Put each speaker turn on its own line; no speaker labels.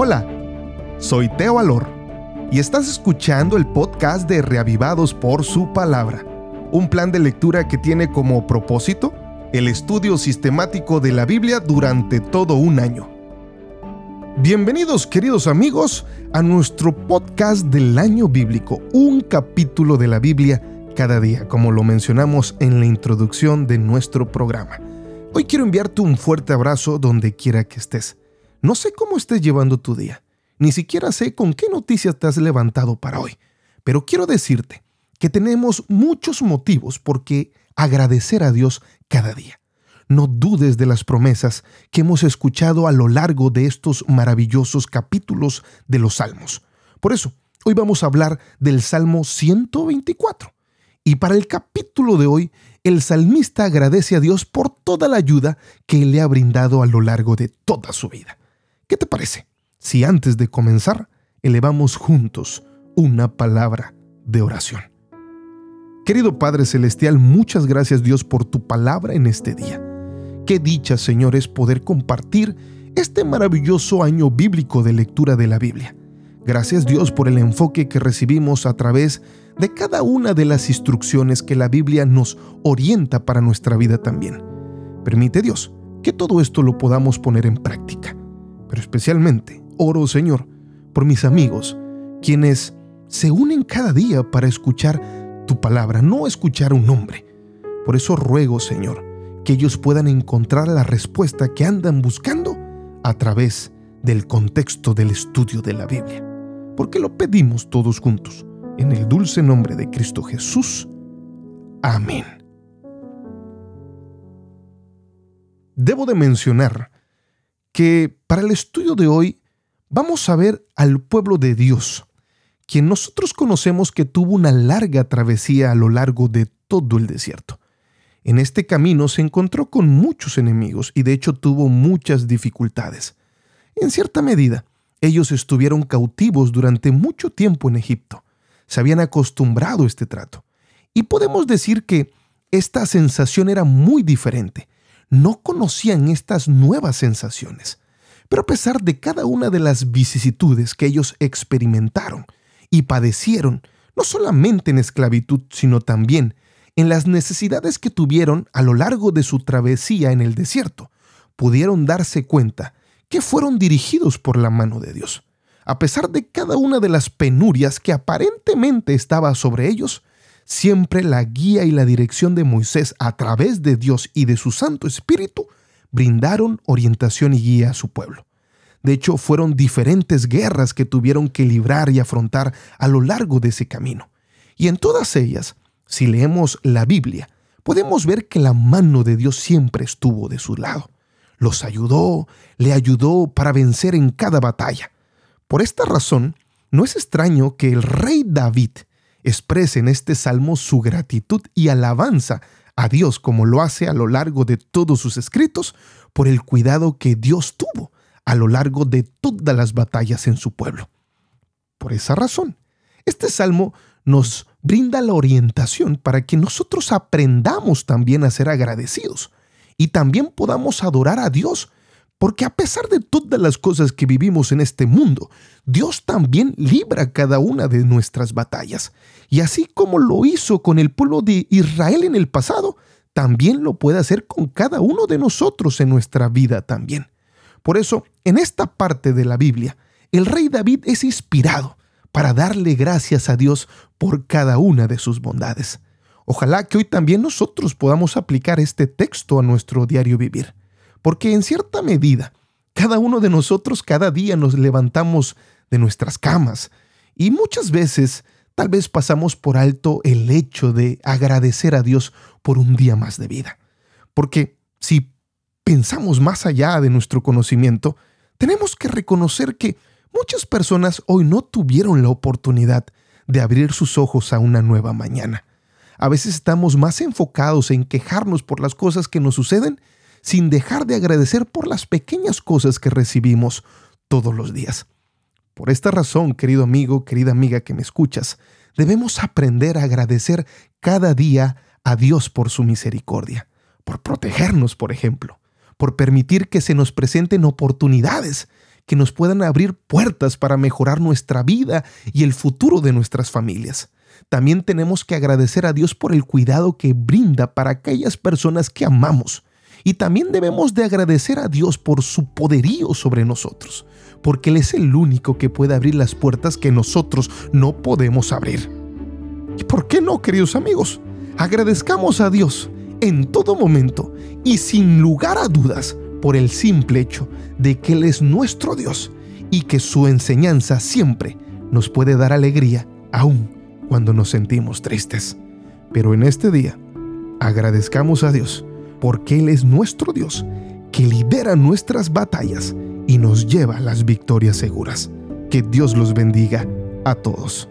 Hola, soy Teo Alor y estás escuchando el podcast de Reavivados por su palabra, un plan de lectura que tiene como propósito el estudio sistemático de la Biblia durante todo un año. Bienvenidos queridos amigos a nuestro podcast del año bíblico, un capítulo de la Biblia cada día, como lo mencionamos en la introducción de nuestro programa. Hoy quiero enviarte un fuerte abrazo donde quiera que estés. No sé cómo estés llevando tu día, ni siquiera sé con qué noticias te has levantado para hoy, pero quiero decirte que tenemos muchos motivos por qué agradecer a Dios cada día. No dudes de las promesas que hemos escuchado a lo largo de estos maravillosos capítulos de los Salmos. Por eso, hoy vamos a hablar del Salmo 124. Y para el capítulo de hoy, el salmista agradece a Dios por toda la ayuda que le ha brindado a lo largo de toda su vida. ¿Qué te parece si antes de comenzar elevamos juntos una palabra de oración? Querido Padre Celestial, muchas gracias Dios por tu palabra en este día. Qué dicha, Señor, es poder compartir este maravilloso año bíblico de lectura de la Biblia. Gracias Dios por el enfoque que recibimos a través de cada una de las instrucciones que la Biblia nos orienta para nuestra vida también. Permite Dios que todo esto lo podamos poner en práctica pero especialmente oro, Señor, por mis amigos, quienes se unen cada día para escuchar tu palabra, no escuchar un hombre. Por eso ruego, Señor, que ellos puedan encontrar la respuesta que andan buscando a través del contexto del estudio de la Biblia. Porque lo pedimos todos juntos, en el dulce nombre de Cristo Jesús. Amén. Debo de mencionar que para el estudio de hoy vamos a ver al pueblo de Dios, quien nosotros conocemos que tuvo una larga travesía a lo largo de todo el desierto. En este camino se encontró con muchos enemigos y de hecho tuvo muchas dificultades. En cierta medida, ellos estuvieron cautivos durante mucho tiempo en Egipto. Se habían acostumbrado a este trato. Y podemos decir que esta sensación era muy diferente no conocían estas nuevas sensaciones. Pero a pesar de cada una de las vicisitudes que ellos experimentaron y padecieron, no solamente en esclavitud, sino también en las necesidades que tuvieron a lo largo de su travesía en el desierto, pudieron darse cuenta que fueron dirigidos por la mano de Dios. A pesar de cada una de las penurias que aparentemente estaba sobre ellos, Siempre la guía y la dirección de Moisés a través de Dios y de su Santo Espíritu brindaron orientación y guía a su pueblo. De hecho, fueron diferentes guerras que tuvieron que librar y afrontar a lo largo de ese camino. Y en todas ellas, si leemos la Biblia, podemos ver que la mano de Dios siempre estuvo de su lado. Los ayudó, le ayudó para vencer en cada batalla. Por esta razón, no es extraño que el rey David exprese en este salmo su gratitud y alabanza a Dios como lo hace a lo largo de todos sus escritos por el cuidado que Dios tuvo a lo largo de todas las batallas en su pueblo. Por esa razón, este salmo nos brinda la orientación para que nosotros aprendamos también a ser agradecidos y también podamos adorar a Dios porque a pesar de todas las cosas que vivimos en este mundo, Dios también libra cada una de nuestras batallas. Y así como lo hizo con el pueblo de Israel en el pasado, también lo puede hacer con cada uno de nosotros en nuestra vida también. Por eso, en esta parte de la Biblia, el rey David es inspirado para darle gracias a Dios por cada una de sus bondades. Ojalá que hoy también nosotros podamos aplicar este texto a nuestro diario vivir. Porque en cierta medida, cada uno de nosotros cada día nos levantamos de nuestras camas y muchas veces tal vez pasamos por alto el hecho de agradecer a Dios por un día más de vida. Porque si pensamos más allá de nuestro conocimiento, tenemos que reconocer que muchas personas hoy no tuvieron la oportunidad de abrir sus ojos a una nueva mañana. A veces estamos más enfocados en quejarnos por las cosas que nos suceden sin dejar de agradecer por las pequeñas cosas que recibimos todos los días. Por esta razón, querido amigo, querida amiga que me escuchas, debemos aprender a agradecer cada día a Dios por su misericordia, por protegernos, por ejemplo, por permitir que se nos presenten oportunidades que nos puedan abrir puertas para mejorar nuestra vida y el futuro de nuestras familias. También tenemos que agradecer a Dios por el cuidado que brinda para aquellas personas que amamos. Y también debemos de agradecer a Dios por su poderío sobre nosotros, porque Él es el único que puede abrir las puertas que nosotros no podemos abrir. ¿Y por qué no, queridos amigos? Agradezcamos a Dios en todo momento y sin lugar a dudas por el simple hecho de que Él es nuestro Dios y que su enseñanza siempre nos puede dar alegría aún cuando nos sentimos tristes. Pero en este día, agradezcamos a Dios porque Él es nuestro Dios que lidera nuestras batallas y nos lleva a las victorias seguras. Que Dios los bendiga a todos.